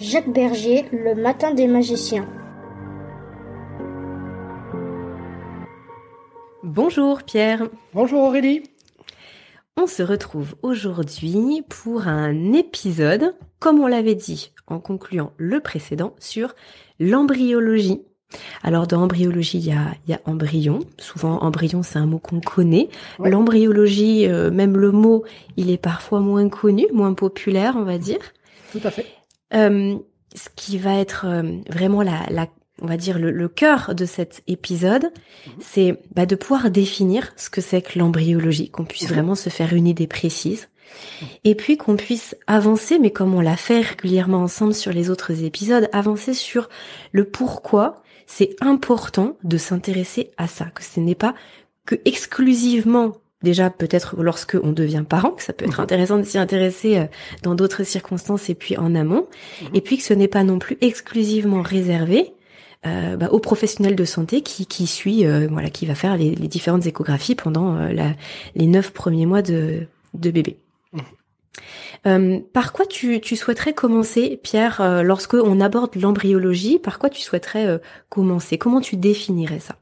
Jacques Berger, Le Matin des magiciens. Bonjour Pierre. Bonjour Aurélie. On se retrouve aujourd'hui pour un épisode, comme on l'avait dit en concluant le précédent, sur l'embryologie. Alors dans embryologie, il y a, y a embryon. Souvent, embryon, c'est un mot qu'on connaît. L'embryologie, euh, même le mot, il est parfois moins connu, moins populaire, on va dire. Tout à fait. Euh, ce qui va être vraiment la, la, on va dire le, le cœur de cet épisode, mhm. c'est bah, de pouvoir définir ce que c'est que l'embryologie, qu'on puisse mhm. vraiment se faire une idée précise, mhm. et puis qu'on puisse avancer, mais comme on l'a fait régulièrement ensemble sur les autres épisodes, avancer sur le pourquoi c'est important de s'intéresser à ça, que ce n'est pas que exclusivement déjà peut-être lorsque on devient parent, que ça peut être mhm. intéressant de s'y intéresser euh, dans d'autres circonstances et puis en amont, mhm. et puis que ce n'est pas non plus exclusivement réservé euh, bah, aux professionnels de santé qui, qui suit, euh, voilà, qui va faire les, différentes échographies pendant la, les neuf premiers mois de, de bébé. Mhm. par quoi tu, tu, souhaiterais commencer, Pierre, lorsque on aborde l'embryologie? Par quoi tu souhaiterais commencer? Comment tu définirais ça?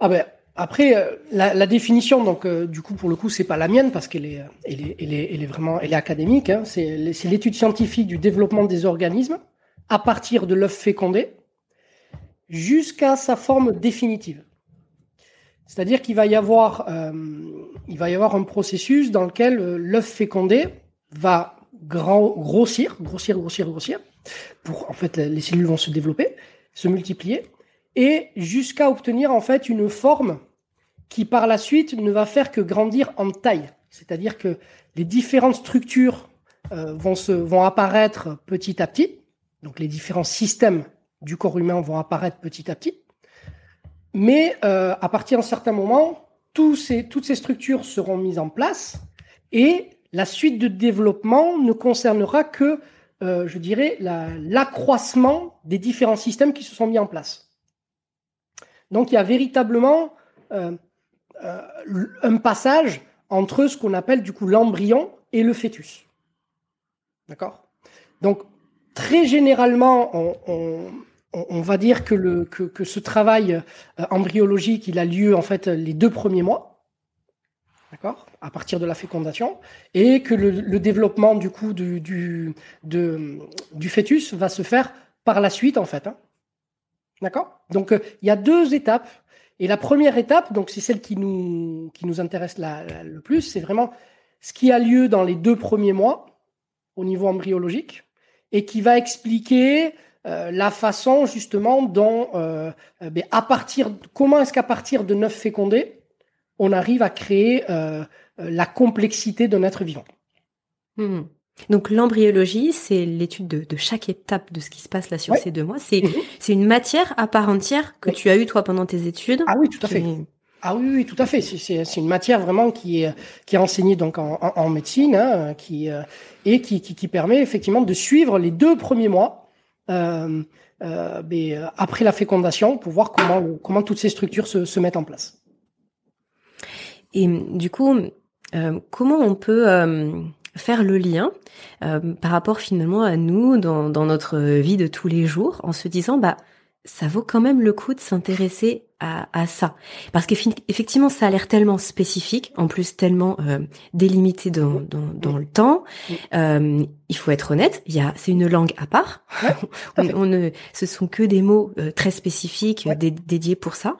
Ah ben, après, euh, la, définition, donc euh, du coup pour le coup c'est pas la mienne parce qu'elle est, est, elle est, elle est vraiment, elle est académique. Hein. c'est l'étude scientifique du développement des organismes à partir de l'œuf fécondé jusqu'à sa forme définitive. C'est-à-dire qu'il va y avoir, euh, il va y avoir un processus dans lequel l'œuf fécondé va grossir, grossir, grossir, grossir. Pour en fait, les cellules vont se développer, se multiplier, et jusqu'à obtenir en fait une forme qui par la suite ne va faire que grandir en taille. C'est-à-dire que les différentes structures euh, vont, se, vont apparaître petit à petit. Donc les différents systèmes du corps humain vont apparaître petit à petit. Mais euh, à partir d'un certain moment, tous ces, toutes ces structures seront mises en place et la suite de développement ne concernera que, euh, je dirais, l'accroissement des différents systèmes qui se sont mis en place. Donc il y a véritablement euh, un passage entre ce qu'on appelle du coup l'embryon et le fœtus. D'accord? Donc, très généralement, on, va dire que, ce travail euh, embryologique, il a lieu en fait les deux premiers mois, d'accord, à partir de la fécondation, et que le, développement du coup du, fœtus va se faire par la suite en fait. Hein. D'accord? Donc, euh, il y a deux étapes. Et la première étape, donc c'est celle qui nous, qui nous intéresse le plus, c'est vraiment ce qui a lieu dans les deux premiers mois au niveau embryologique et qui va expliquer euh, la façon justement dont, euh, ben, à partir, comment est-ce qu'à partir de neuf fécondés, on arrive à créer la complexité d'un être vivant. Mmh. Donc l'embryologie, c'est l'étude de, chaque étape de ce qui se passe là sur ces deux mois. C'est c'est une matière à part entière que tu as eue toi pendant tes études. Ah oui, tout à fait. Ah oui, oui, tout à fait. C'est une matière vraiment qui est qui est enseignée donc en, en, médecine, hein, qui euh, et qui, qui, qui permet effectivement de suivre les deux premiers mois euh, euh, après la fécondation pour voir comment comment toutes ces structures se, se mettent en place. Et du coup, euh, comment on peut faire le lien euh, par rapport finalement à nous dans, dans, notre vie de tous les jours en se disant bah ça vaut quand même le coup de s'intéresser à, à, ça. Parce qu'effectivement ça a l'air tellement spécifique en plus tellement euh, délimité dans, dans, dans, le temps euh, il faut être honnête il y a c'est une langue à part. On, on, ne ce sont que des mots euh, très spécifiques dédiés pour ça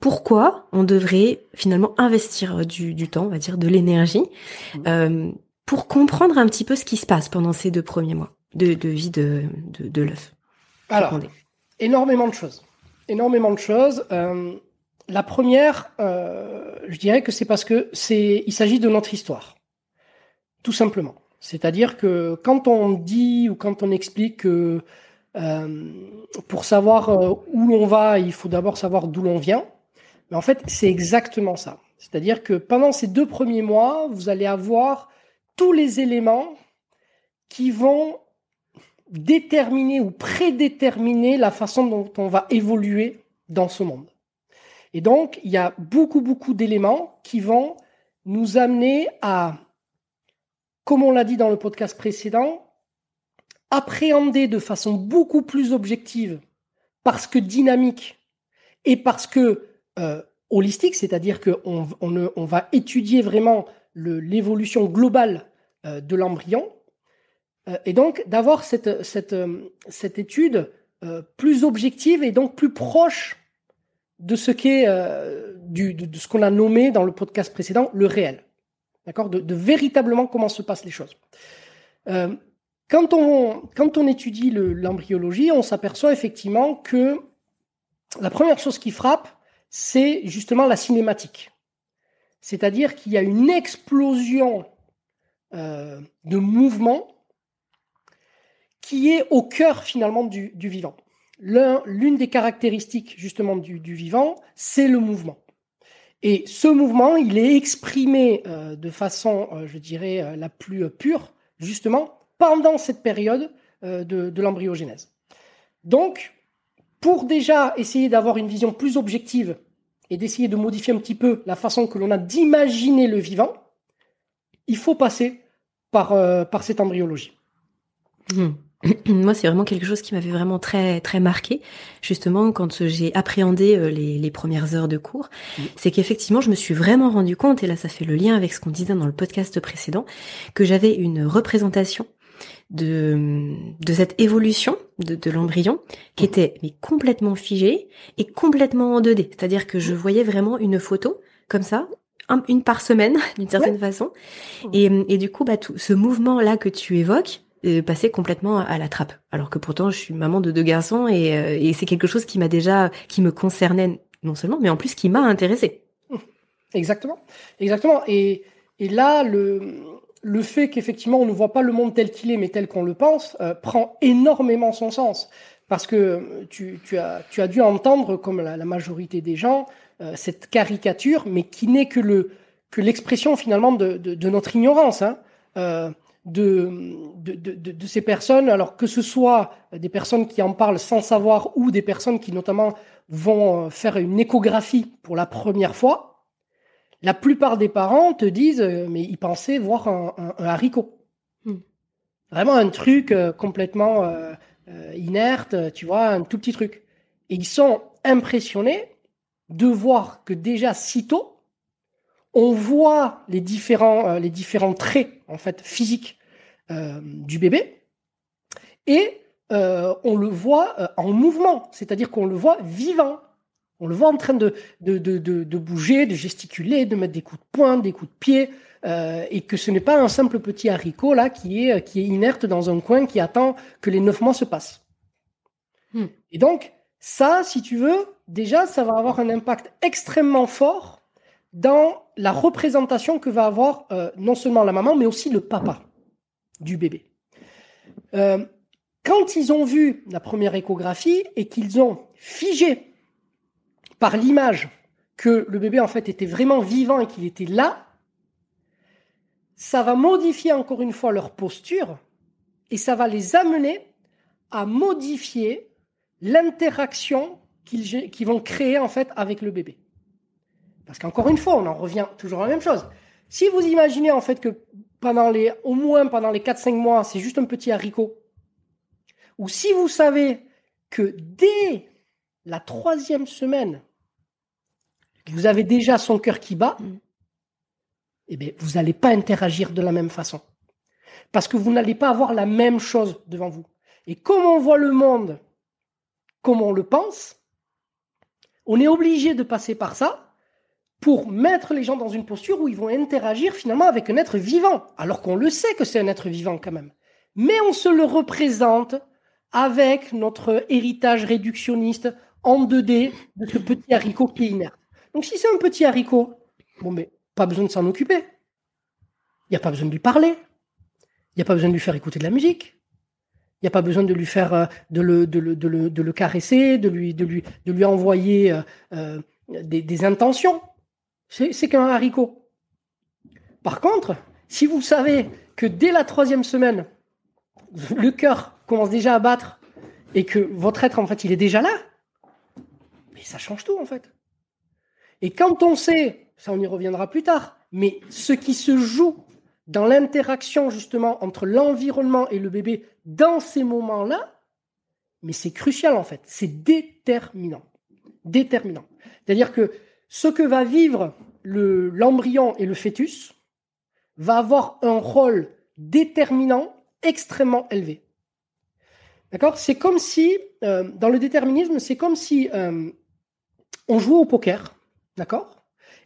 pourquoi on devrait finalement investir du, temps, on va dire, de l'énergie, mmh. euh, pour comprendre un petit peu ce qui se passe pendant ces deux premiers mois de, vie de, de, l'œuf. Alors, énormément de choses. Énormément de choses. Euh, la première, euh, je dirais que c'est parce que c'est, il s'agit de notre histoire, tout simplement. C'est-à-dire que quand on dit ou quand on explique que pour savoir où l'on va, il faut d'abord savoir d'où l'on vient. Mais en fait, c'est exactement ça. C'est-à-dire que pendant ces deux premiers mois, vous allez avoir tous les éléments qui vont déterminer ou prédéterminer la façon dont on va évoluer dans ce monde. Et donc, il y a beaucoup, beaucoup d'éléments qui vont nous amener à, comme on l'a dit dans le podcast précédent, appréhender de façon beaucoup plus objective, parce que dynamique, et parce que euh, holistique, c'est-à-dire qu'on on, va étudier vraiment l'évolution globale euh, de l'embryon, euh, et donc d'avoir cette, étude plus objective et donc plus proche de ce qu'est de, ce qu'on a nommé dans le podcast précédent le réel, d'accord, de, véritablement comment se passent les choses. quand on étudie l'embryologie, on s'aperçoit effectivement que la première chose qui frappe, c'est justement la cinématique. C'est-à-dire qu'il y a une explosion euh, de mouvement qui est au cœur finalement du, vivant. L'une des caractéristiques justement du, vivant, c'est le mouvement. Et ce mouvement, il est exprimé euh, de façon, euh, je dirais, la plus pure, justement, pendant cette période de, de l'embryogénèse. Donc, pour déjà essayer d'avoir une vision plus objective et d'essayer de modifier un petit peu la façon que l'on a d'imaginer le vivant, il faut passer par, euh, par cette embryologie. Hmm. Moi, c'est vraiment quelque chose qui m'avait vraiment très très marqué, justement quand j'ai appréhendé euh, les, les, premières heures de cours. C'est qu'effectivement, je me suis vraiment rendu compte, et là, ça fait le lien avec ce qu'on disait dans le podcast précédent, que j'avais une représentation de, de cette évolution de, de l'embryon qui était mais complètement figée et complètement en 2D. C'est-à-dire que je voyais vraiment une photo comme ça, une par semaine d'une certaine façon. Et, et, du coup, bah, tout ce mouvement-là que tu évoques, euh, passait complètement à la trappe. Alors que pourtant, je suis maman de deux garçons et, euh, et c'est quelque chose qui m'a déjà, qui me concernait non seulement, mais en plus qui m'a intéressé. Exactement, exactement. Et, et là, le, le fait qu'effectivement on ne voit pas le monde tel qu'il est, mais tel qu'on le pense, euh, prend énormément son sens. Parce que tu, as, tu as dû entendre, comme la, majorité des gens, euh, cette caricature, mais qui n'est que le que l'expression finalement de, de, notre ignorance, hein, euh, de, de, de, ces personnes, alors que ce soit des personnes qui en parlent sans savoir ou des personnes qui notamment vont faire une échographie pour la première fois, la plupart des parents te disent, euh, mais ils pensaient voir un, haricot. Hmm. Vraiment un truc euh, complètement euh, inerte, tu vois, un tout petit truc. Et ils sont impressionnés de voir que déjà si tôt, on voit les différents, les différents traits en fait physiques du bébé et euh, on le voit en mouvement, c'est-à-dire qu'on le voit vivant. On le voit en train de, de, de, de, bouger, de gesticuler, de mettre des coups de poing, des coups de pied, euh, et que ce n'est pas un simple petit haricot là qui est, qui est inerte dans un coin qui attend que les neuf mois se passent. Hmm. Et donc, ça, si tu veux, déjà, ça va avoir un impact extrêmement fort dans la représentation que va avoir euh, non seulement la maman, mais aussi le papa du bébé. Euh, quand ils ont vu la première échographie et qu'ils ont figé par l'image que le bébé en fait était vraiment vivant et qu'il était là, ça va modifier encore une fois leur posture et ça va les amener à modifier l'interaction qu'ils vont créer en fait avec le bébé. Parce qu'encore une fois, on en revient toujours à la même chose. Si vous imaginez en fait que pendant les, au moins pendant les 4-5 mois, c'est juste un petit haricot, ou si vous savez que dès la troisième semaine, vous avez déjà son cœur qui bat, mm. eh bien, vous n'allez pas interagir de la même façon. Parce que vous n'allez pas avoir la même chose devant vous. Et comme on voit le monde comme on le pense, on est obligé de passer par ça pour mettre les gens dans une posture où ils vont interagir finalement avec un être vivant, alors qu'on le sait que c'est un être vivant quand même. Mais on se le représente avec notre héritage réductionniste en 2D de ce petit haricot qui est inerte. Donc si c'est un petit haricot, bon mais pas besoin de s'en occuper. Il n'y a pas besoin de lui parler. Il n'y a pas besoin de lui faire écouter de la musique. Il n'y a pas besoin de lui faire euh, de le, caresser, de lui, envoyer euh, euh, des, intentions. C'est qu'un haricot. Par contre, si vous savez que dès la troisième semaine, le cœur commence déjà à battre et que votre être, en fait, il est déjà là, ça change tout, en fait. Et quand on sait, ça on y reviendra plus tard, mais ce qui se joue dans l'interaction justement entre l'environnement et le bébé dans ces moments-là, mais c'est crucial en fait, c'est déterminant. Déterminant. C'est-à-dire que ce que va vivre l'embryon et le fœtus va avoir un rôle déterminant extrêmement élevé. D'accord? C'est comme si, euh, dans le déterminisme, c'est comme si euh, on jouait au poker, d'accord?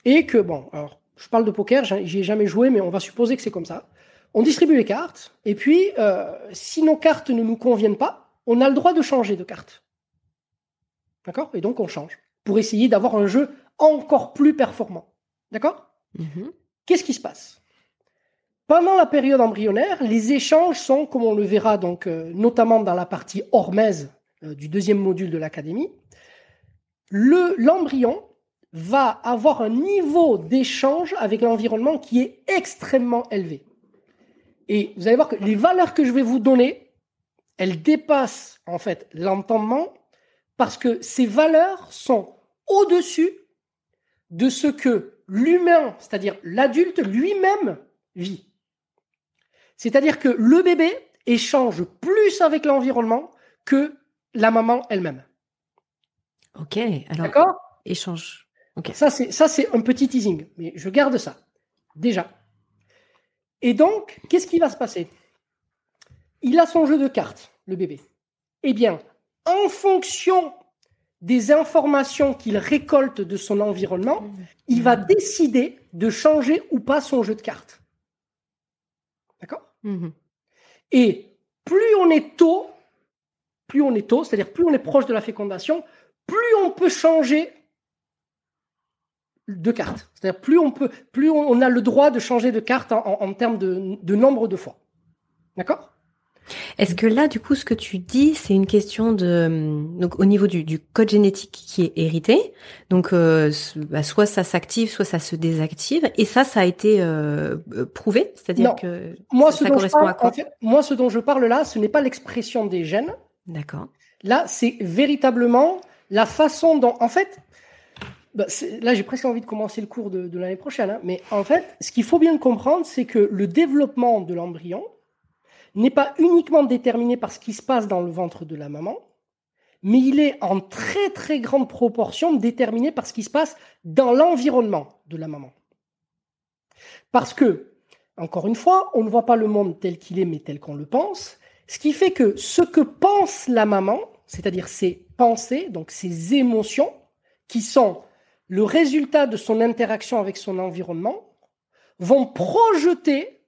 Et que, bon, alors, je parle de poker, j'y ai jamais joué, mais on va supposer que c'est comme ça. On distribue les cartes, et puis, euh, si nos cartes ne nous conviennent pas, on a le droit de changer de carte. D'accord? Et donc, on change, pour essayer d'avoir un jeu encore plus performant. D'accord? Mhm. Qu'est-ce qui se passe? Pendant la période embryonnaire, les échanges sont, comme on le verra donc euh, notamment dans la partie hormèse euh, du deuxième module de l'académie, l'embryon va avoir un niveau d'échange avec l'environnement qui est extrêmement élevé. Et vous allez voir que les valeurs que je vais vous donner, elles dépassent en fait l'entendement parce que ces valeurs sont au-dessus de ce que l'humain, c'est-à-dire l'adulte lui-même, vit. C'est-à-dire que le bébé échange plus avec l'environnement que la maman elle-même. Ok, alors D'accord? échange. Ça c'est ça c'est un petit teasing, mais je garde ça déjà. Et donc, qu'est-ce qui va se passer? Il a son jeu de cartes, le bébé. Eh bien, en fonction des informations qu'il récolte de son environnement, il va décider de changer ou pas son jeu de cartes. D'accord? Mhm. Et plus on est tôt, plus on est tôt, c'est-à-dire plus on est proche de la fécondation, plus on peut changer de cartes. C'est-à-dire plus on peut, plus on a le droit de changer de carte en, termes de nombre de fois. D'accord? Est-ce que là, du coup, ce que tu dis, c'est une question de donc au niveau du, code génétique qui est hérité, donc euh, bah, soit ça s'active, soit ça se désactive, et ça, ça a été euh, euh, prouvé, c'est-à-dire que moi, ça, correspond à quoi? Moi, ce dont je parle là, ce n'est pas l'expression des gènes. D'accord. Là, c'est véritablement la façon dont, en fait, bah, là, j'ai presque envie de commencer le cours de, l'année prochaine, hein, mais en fait, ce qu'il faut bien comprendre, c'est que le développement de l'embryon n'est pas uniquement déterminé par ce qui se passe dans le ventre de la maman, mais il est en très très grande proportion déterminé par ce qui se passe dans l'environnement de la maman. Parce que, encore une fois, on ne voit pas le monde tel qu'il est, mais tel qu'on le pense. Ce qui fait que ce que pense la maman, c'est-à-dire ses pensées, donc ses émotions, qui sont le résultat de son interaction avec son environnement, vont projeter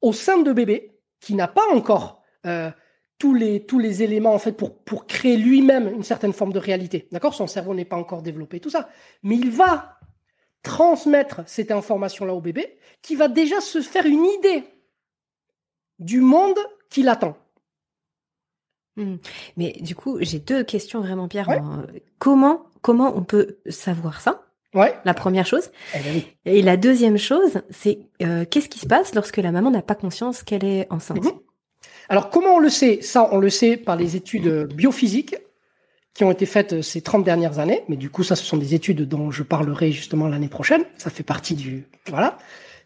au sein de bébé, qui n'a pas encore euh, tous, les, éléments en fait pour, pour créer lui-même une certaine forme de réalité. D'accord? Son cerveau n'est pas encore développé, tout ça. Mais il va transmettre cette information-là au bébé, qui va déjà se faire une idée du monde qui l'attend. Hmm. Mais du coup, j'ai deux questions vraiment, Pierre. Comment, comment on peut savoir ça? Ouais. La première chose. Eh ben Et la deuxième chose, c'est euh, qu'est-ce qui se passe lorsque la maman n'a pas conscience qu'elle est enceinte? Mhm. Alors, comment on le sait? Ça, on le sait par les études biophysiques qui ont été faites ces 30 dernières années. Mais du coup, ça, ce sont des études dont je parlerai justement l'année prochaine. Ça fait partie du... Voilà.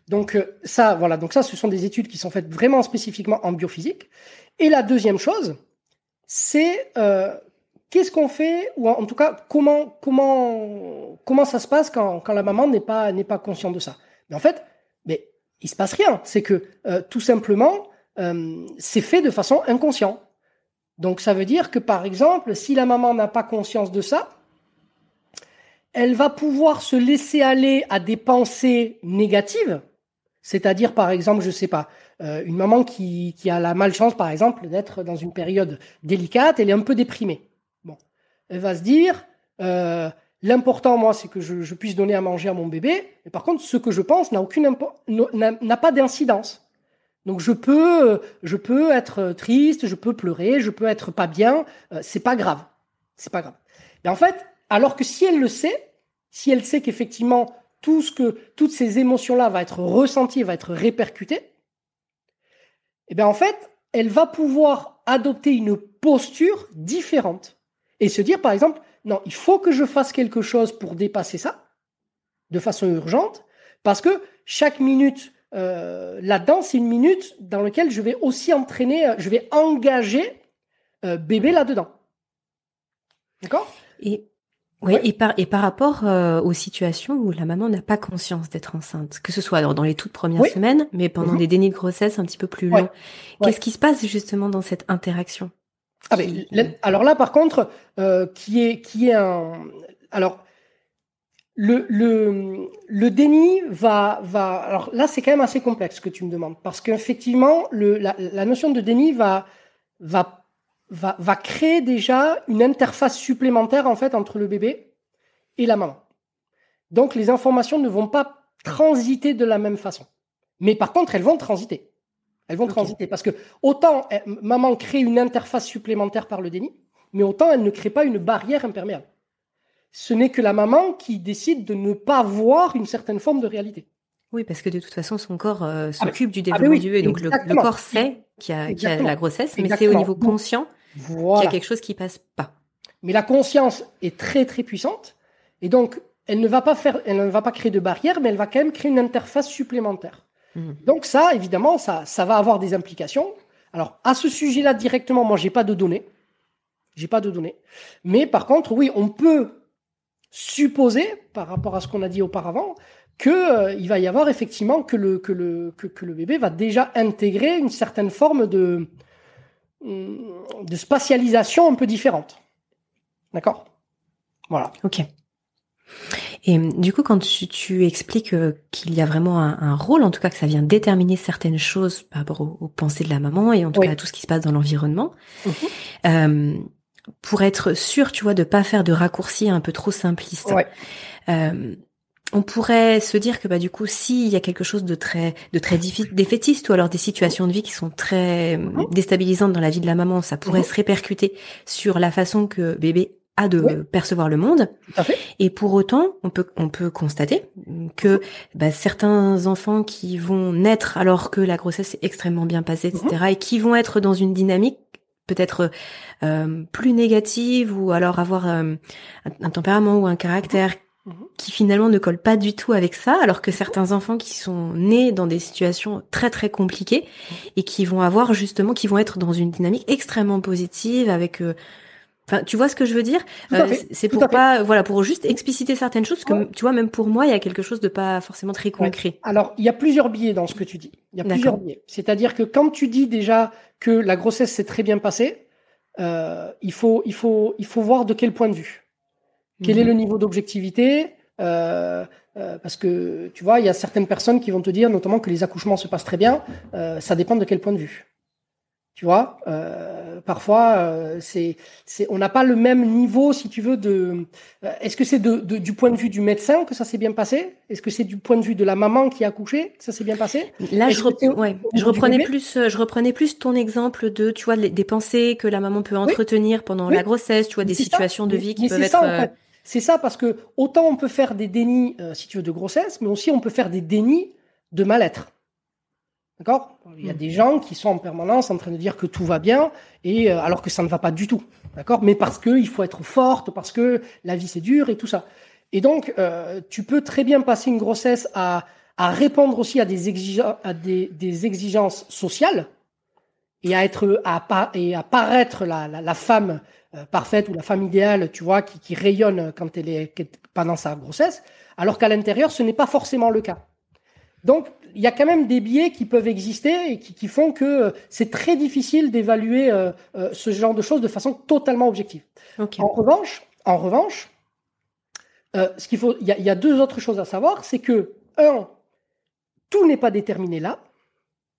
Donc, euh, ça, voilà. Donc, ça, ce sont des études qui sont faites vraiment spécifiquement en biophysique. Et la deuxième chose, c'est euh, qu'est-ce qu'on fait, ou en tout cas, comment, comment, comment ça se passe quand, quand la maman n'est pas, n'est pas consciente de ça. Mais en fait, mais il se passe rien. C'est que euh, tout simplement, euh, c'est fait de façon inconsciente. Donc ça veut dire que par exemple, si la maman n'a pas conscience de ça, elle va pouvoir se laisser aller à des pensées négatives. C'est-à-dire, par exemple, je sais pas, euh, une maman qui, qui, a la malchance, par exemple, d'être dans une période délicate, elle est un peu déprimée. Bon, elle va se dire, euh, l'important, moi, c'est que je, je, puisse donner à manger à mon bébé. Mais par contre, ce que je pense n'a aucune n'a pas d'incidence. Donc je peux, je peux être triste, je peux pleurer, je peux être pas bien, euh, c'est pas grave, c'est pas grave. Et en fait, alors que si elle le sait, si elle sait qu'effectivement tout ce que, toutes ces émotions-là va être ressenties, va être répercutées, eh bien en fait, elle va pouvoir adopter une posture différente et se dire par exemple, non, il faut que je fasse quelque chose pour dépasser ça de façon urgente, parce que chaque minute euh, là-dedans, c'est une minute dans laquelle je vais aussi entraîner, euh, je vais engager euh, bébé là-dedans. D'accord? Oui, et par et par rapport aux situations où la maman n'a pas conscience d'être enceinte, que ce soit dans, les toutes premières semaines, mais pendant mhm. des dénis de grossesse un petit peu plus longs, qu'est-ce qui se passe justement dans cette interaction ah Alors là, par contre, qui est qui est un alors le, le, le, déni va, va. Alors là, c'est quand même assez complexe ce que tu me demandes, parce qu'effectivement, la, la notion de déni va, va, va, va créer déjà une interface supplémentaire en fait entre le bébé et la maman. Donc les informations ne vont pas transiter de la même façon. Mais par contre, elles vont transiter. Elles vont transiter parce que autant eh, maman crée une interface supplémentaire par le déni, mais autant elle ne crée pas une barrière imperméable ce n'est que la maman qui décide de ne pas voir une certaine forme de réalité. Oui, parce que de toute façon, son corps euh, ah, s'occupe du ah, développement du bébé. Donc le, corps sait qu'il y, a la grossesse, mais c'est au niveau conscient qu'il y a quelque chose qui passe pas. Mais la conscience est très très puissante, et donc elle ne va pas faire, elle ne va pas créer de barrière, mais elle va quand même créer une interface supplémentaire. Mhm. Donc ça, évidemment, ça, ça va avoir des implications. Alors à ce sujet-là directement, moi, j'ai pas de données, j'ai pas de données, mais par contre, oui, on peut supposer, par rapport à ce qu'on a dit auparavant, qu'il euh, va y avoir effectivement que le, que, le, que, le bébé va déjà intégrer une certaine forme de, de spatialisation un peu différente. D'accord? Voilà. Ok. Et du coup, quand tu, expliques euh, qu'il y a vraiment un, rôle, en tout cas que ça vient déterminer certaines choses par rapport aux, pensées de la maman et en tout cas à tout ce qui se passe dans l'environnement, mhm. euh, pour être sûr, tu vois, de pas faire de raccourcis un peu trop simplistes. Euh, on pourrait se dire que bah du coup, s'il y a quelque chose de très de très défaitiste ou alors des situations de vie qui sont très mhm. déstabilisantes dans la vie de la maman, ça pourrait mhm. se répercuter sur la façon que bébé a de percevoir le monde. Et pour autant, on peut on peut constater que bah, certains enfants qui vont naître alors que la grossesse est extrêmement bien passée, etc., mhm. et qui vont être dans une dynamique peut-être euh, plus négative ou alors avoir euh, un, tempérament ou un caractère mhm. Qui finalement ne colle pas du tout avec ça, alors que certains enfants qui sont nés dans des situations très très compliquées et qui vont avoir justement, qui vont être dans une dynamique extrêmement positive avec euh, Enfin, tu vois ce que je veux dire? C'est pour pas, voilà, pour juste expliciter certaines choses. que tu vois, même pour moi, il y a quelque chose de pas forcément très concret. Alors, il y a plusieurs biais dans ce que tu dis. Il y a plusieurs biais. C'est-à-dire que quand tu dis déjà que la grossesse s'est très bien passée, euh, il faut, il faut, il faut voir de quel point de vue. Quel est mhm. le niveau d'objectivité euh, euh, parce que tu vois, il y a certaines personnes qui vont te dire, notamment que les accouchements se passent très bien. Euh, ça dépend de quel point de vue. Tu vois, parfois, c'est, c'est, on n'a pas le même niveau, si tu veux, de. Est-ce que c'est de, de, du point de vue du médecin que ça s'est bien passé? Est-ce que c'est du point de vue de la maman qui a accouché que ça s'est bien passé? Là, je, ouais, je reprenais plus, je reprenais plus ton exemple de, tu vois, des pensées que la maman peut entretenir pendant la grossesse, tu vois, des situations de vie qui peuvent être. Ça, C'est ça, parce que autant on peut faire des dénis, si tu veux, de grossesse, mais aussi on peut faire des dénis de mal-être. D'accord? Il y a hmm. des gens qui sont en permanence en train de dire que tout va bien, et euh, alors que ça ne va pas du tout. D'accord? Mais parce qu'il faut être forte, parce que la vie c'est dur et tout ça. Et donc, euh, tu peux très bien passer une grossesse à, à répondre aussi à des, exigences, à des, des exigences sociales et à être à, et à paraître la, la, la femme euh, parfaite ou la femme idéale, tu vois, qui, qui rayonne quand elle est pendant sa grossesse, alors qu'à l'intérieur, ce n'est pas forcément le cas. Donc, il y a quand même des biais qui peuvent exister et qui, font que euh, c'est très difficile d'évaluer euh, euh, ce genre de choses de façon totalement objective. En revanche, en revanche, ce qu'il faut, il y, a deux autres choses à savoir, c'est que un, tout n'est pas déterminé là.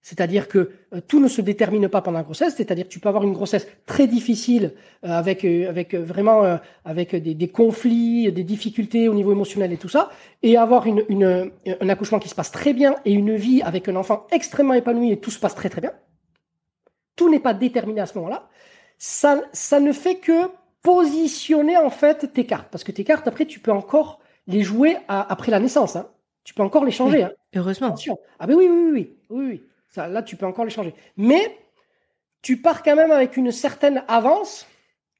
C'est-à-dire que euh, tout ne se détermine pas pendant la grossesse, c'est-à-dire que tu peux avoir une grossesse très difficile euh, avec euh, avec vraiment avec des, des, conflits, des difficultés au niveau émotionnel et tout ça, et avoir une, une, un accouchement qui se passe très bien et une vie avec un enfant extrêmement épanoui et tout se passe très très bien. Tout n'est pas déterminé à ce moment-là. Ça ça ne fait que positionner en fait tes cartes, parce que tes cartes après tu peux encore les jouer après la naissance. Hein. Tu peux encore les changer. hein. Heureusement. Ah ben oui oui oui oui oui. Là, tu peux encore les changer. Mais tu pars quand même avec une certaine avance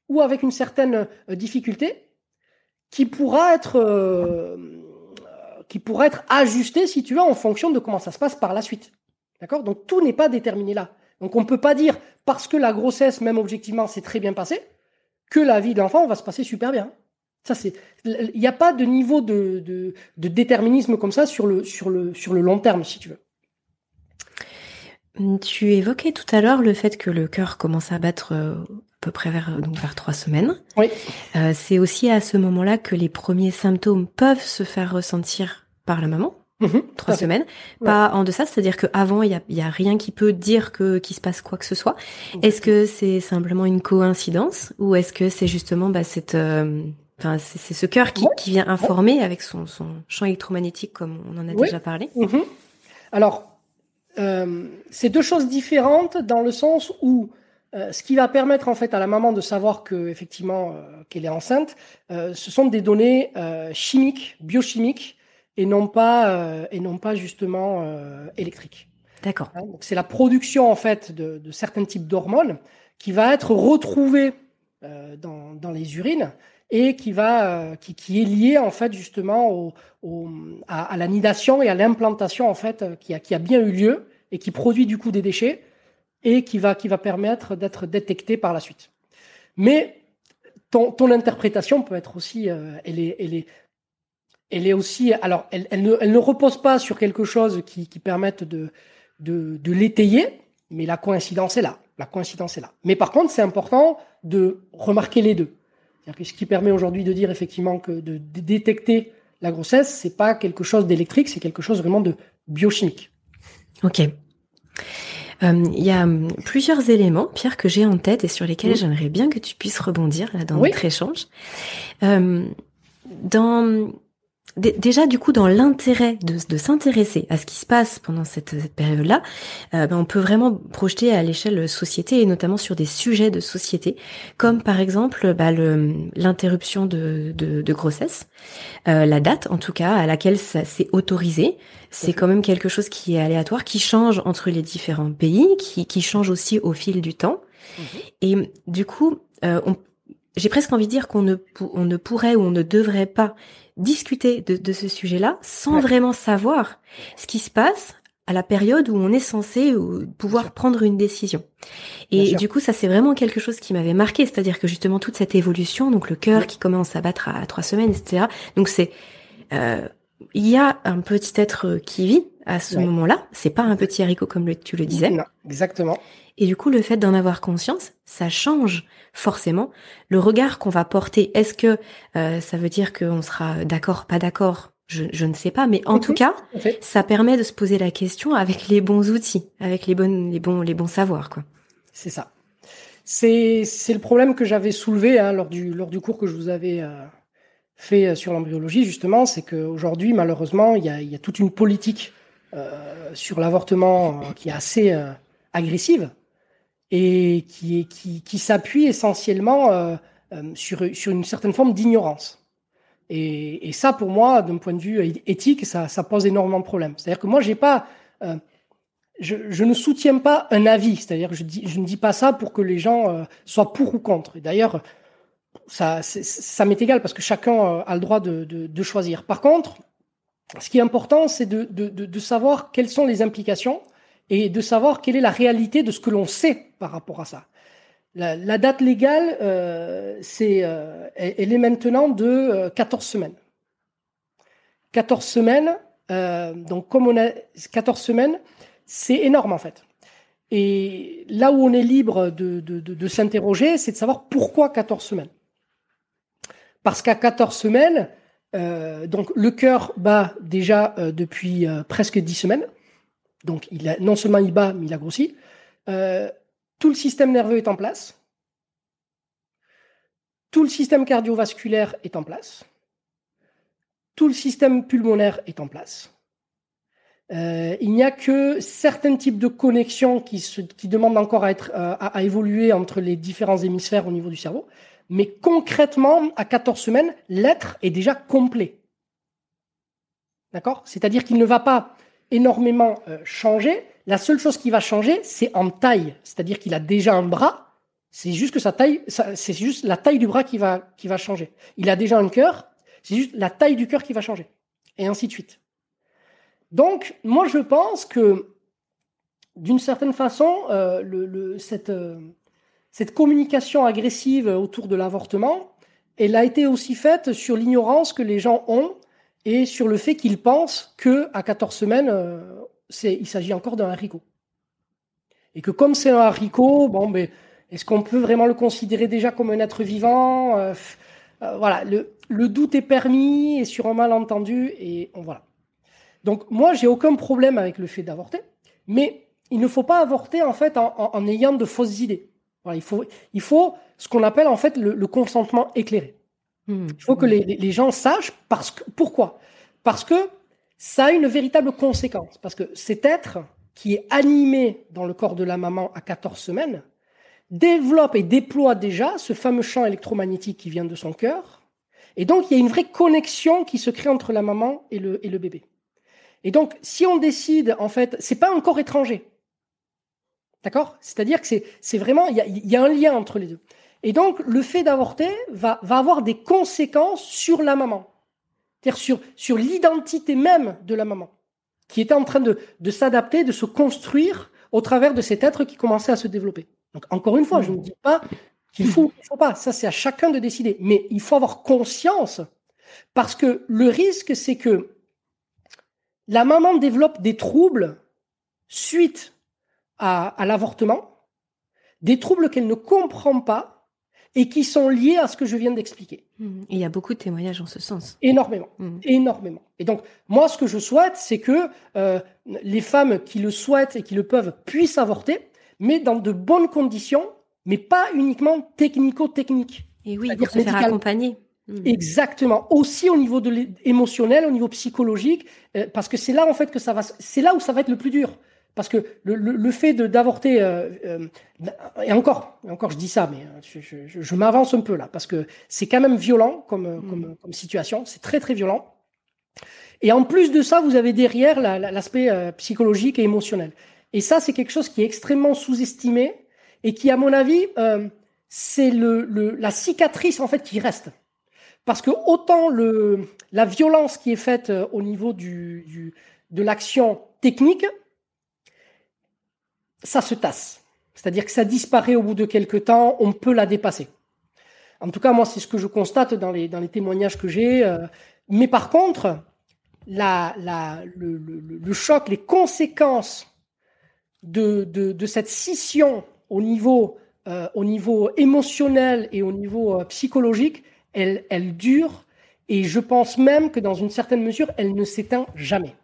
ou avec une certaine euh, difficulté qui pourra être euh, qui pourra être ajustée si tu veux en fonction de comment ça se passe par la suite. D'accord? Donc tout n'est pas déterminé là. Donc on ne peut pas dire parce que la grossesse même objectivement s'est très bien passée que la vie de l'enfant va se passer super bien. Ça c'est il n'y a pas de niveau de, déterminisme comme ça sur le long terme si tu veux. Tu évoquais tout à l'heure le fait que le cœur commence à battre euh, à peu près vers, euh, donc vers trois semaines. Oui. Euh, c'est aussi à ce moment-là que les premiers symptômes peuvent se faire ressentir par la maman. Mhm, trois semaines, pas en deçà, c'est-à-dire qu'avant il y a, y a rien qui peut dire que qu'il se passe quoi que ce soit. Est-ce que c'est simplement une coïncidence ou est-ce que c'est justement bah, cette Enfin, c'est ce cœur qui, qui vient informer avec son, son, champ électromagnétique, comme on en a déjà parlé? Mhm. Alors, euh, c'est deux choses différentes dans le sens où euh, ce qui va permettre en fait à la maman de savoir que effectivement euh, qu'elle est enceinte, ce sont des données chimiques, biochimiques et non pas et non pas justement électriques. D'accord. Hein, c'est la production en fait de, de certains types d'hormones qui va être retrouvée dans, dans les urines et qui va qui, qui, est lié en fait justement à, à, la nidation et à l'implantation en fait qui a, qui a bien eu lieu et qui produit du coup des déchets et qui va qui va permettre d'être détecté par la suite. Mais ton, ton interprétation peut être aussi euh, elle est elle est elle est aussi alors elle, elle, ne, elle ne repose pas sur quelque chose qui, qui permette de de, de l'étayer, mais la coïncidence est là. La coïncidence est là. Mais par contre, c'est important de remarquer les deux. C'est-à-dire que ce qui permet aujourd'hui de dire effectivement que de, détecter la grossesse, c'est pas quelque chose d'électrique, c'est quelque chose vraiment de biochimique. Ok. Euh, il y a hum, plusieurs éléments, Pierre, que j'ai en tête et sur lesquels j'aimerais bien que tu puisses rebondir là dans notre échange. Euh, dans Déjà, du coup, dans l'intérêt de, s'intéresser à ce qui se passe pendant cette, période-là, euh, ben, on peut vraiment projeter à l'échelle société et notamment sur des sujets de société, comme par exemple bah, l'interruption de, de, grossesse, euh, la date en tout cas à laquelle ça s'est autorisé. C'est quand même quelque chose qui est aléatoire, qui change entre les différents pays, qui, qui change aussi au fil du temps. Mhm. Et du coup, euh, j'ai presque envie de dire qu'on ne, on ne pourrait ou on ne devrait pas discuter de, ce sujet-là sans vraiment savoir ce qui se passe à la période où on est censé pouvoir prendre une décision. Et du coup, ça c'est vraiment quelque chose qui m'avait marqué, c'est-à-dire que justement toute cette évolution, donc le cœur qui commence à battre à trois semaines, etc. Donc c'est euh, il y a un petit être qui vit à ce moment-là. C'est pas un petit haricot comme tu le disais. Non, exactement. Et du coup, le fait d'en avoir conscience, ça change forcément le regard qu'on va porter. Est-ce que euh, ça veut dire qu'on sera d'accord, pas d'accord? Je, ne sais pas, mais en tout cas, ça permet de se poser la question avec les bons outils, avec les bonnes, les bons, les bons savoirs, quoi. C'est ça. C'est le problème que j'avais soulevé hein, lors du lors du cours que je vous avais euh, fait euh, sur l'embryologie justement, c'est qu'aujourd'hui malheureusement il y a, y a toute une politique sur l'avortement qui est assez agressive et qui qui qui s'appuie essentiellement sur sur une certaine forme d'ignorance. Et, ça, pour moi, d'un point de vue éthique, ça, pose énormément de problèmes. C'est-à-dire que moi, j'ai pas, euh, je, ne soutiens pas un avis. C'est-à-dire que je, je, ne dis pas ça pour que les gens euh, soient pour ou contre. Et d'ailleurs, ça, ça m'est égal parce que chacun euh, a le droit de, choisir. Par contre, ce qui est important, c'est de, de, savoir quelles sont les implications et de savoir quelle est la réalité de ce que l'on sait par rapport à ça. La, date légale, euh, euh, elle, est maintenant de 14 euh, semaines. 14 semaines, donc comme on a 14 semaines, c'est énorme en fait. Et là où on est libre de, de s'interroger, c'est de savoir pourquoi 14 semaines. Parce qu'à 14 semaines, donc le cœur bat déjà depuis presque 10 semaines. Donc non seulement il bat, mais il a grossi. Tout le système nerveux est en place. Tout le système cardiovasculaire est en place. Tout le système pulmonaire est en place. Euh, il n'y a que certains types de connexions qui, demandent encore euh, à, évoluer entre les différents hémisphères au niveau du cerveau. Mais concrètement, à 14 semaines, l'être est déjà complet. D'accord? C'est-à-dire qu'il ne va pas énormément euh, changer, la seule chose qui va changer, c'est en taille. C'est-à-dire qu'il a déjà un bras. C'est juste la taille du bras qui va, changer. Il a déjà un cœur. C'est juste la taille du cœur qui va changer. Et ainsi de suite. Donc, moi, je pense que, d'une certaine façon, euh, cette, euh, cette communication agressive autour de l'avortement, elle a été aussi faite sur l'ignorance que les gens ont et sur le fait qu'ils pensent que à 14 semaines, euh, il s'agit encore d'un haricot. Et que comme c'est un haricot, bon, mais est-ce qu'on peut vraiment le considérer déjà comme un être vivant euh, euh, Voilà, le, doute est permis et sur un malentendu et on voilà. Donc moi, j'ai aucun problème avec le fait d'avorter, mais il ne faut pas avorter en fait en, ayant de fausses idées. Voilà, il faut, il faut ce qu'on appelle en fait le, consentement éclairé. Mmh. il faut que les, les, gens sachent parce que pourquoi? Parce que ça a une véritable conséquence. Parce que cet être qui est animé dans le corps de la maman à 14 semaines développe et déploie déjà ce fameux champ électromagnétique qui vient de son cœur. Et donc, il y a une vraie connexion qui se crée entre la maman et le, et le bébé. Et donc, si on décide, en fait, c'est pas un corps étranger. D'accord? C'est-à-dire que c'est vraiment, il y, a, un lien entre les deux. Et donc, le fait d'avorter va, avoir des conséquences sur la maman c'est-à-dire sur, l'identité même de la maman, qui était en train de, de s'adapter, de se construire au travers de cet être qui commençait à se développer. Donc, encore une fois, je ne dis pas qu'il faut, il faut pas. Ça, c'est à chacun de décider. Mais il faut avoir conscience parce que le risque, c'est que la maman développe des troubles suite à, à l'avortement, des troubles qu'elle ne comprend pas et qui sont liés à ce que je viens d'expliquer. Mmh. il y a beaucoup de témoignages en ce sens. Énormément, mmh. énormément. Et donc, moi, ce que je souhaite, c'est que euh, les femmes qui le souhaitent et qui le peuvent puissent avorter, mais dans de bonnes conditions, mais pas uniquement technico-techniques. Et oui, pour se faire accompagner. Mmh. Exactement. Aussi au niveau de émotionnel, au niveau psychologique, euh, parce que c'est là en fait que ça va, c'est là où ça va être le plus dur. Parce que le, le, le fait d'avorter, euh, euh, et encore, encore je dis ça, mais euh, je, je, je m'avance un peu là, parce que c'est quand même violent comme, mm. comme, comme situation, c'est très très violent. Et en plus de ça, vous avez derrière l'aspect psychologique et émotionnel. Et ça, c'est quelque chose qui est extrêmement sous-estimé et qui, à mon avis, c'est le, le, la cicatrice en fait qui reste. Parce que autant le, la violence qui est faite au niveau du, du de l'action technique, ça se tasse. C'est-à-dire que ça disparaît au bout de quelques temps, on peut la dépasser. En tout cas, moi, c'est ce que je constate dans les, dans les témoignages que j'ai. Euh. mais par contre, la, la, le, choc, les conséquences de, de, de cette scission au niveau, euh, au niveau émotionnel et au niveau euh, psychologique, elle, elle dure. Et je pense même que dans une certaine mesure, elle ne s'éteint jamais.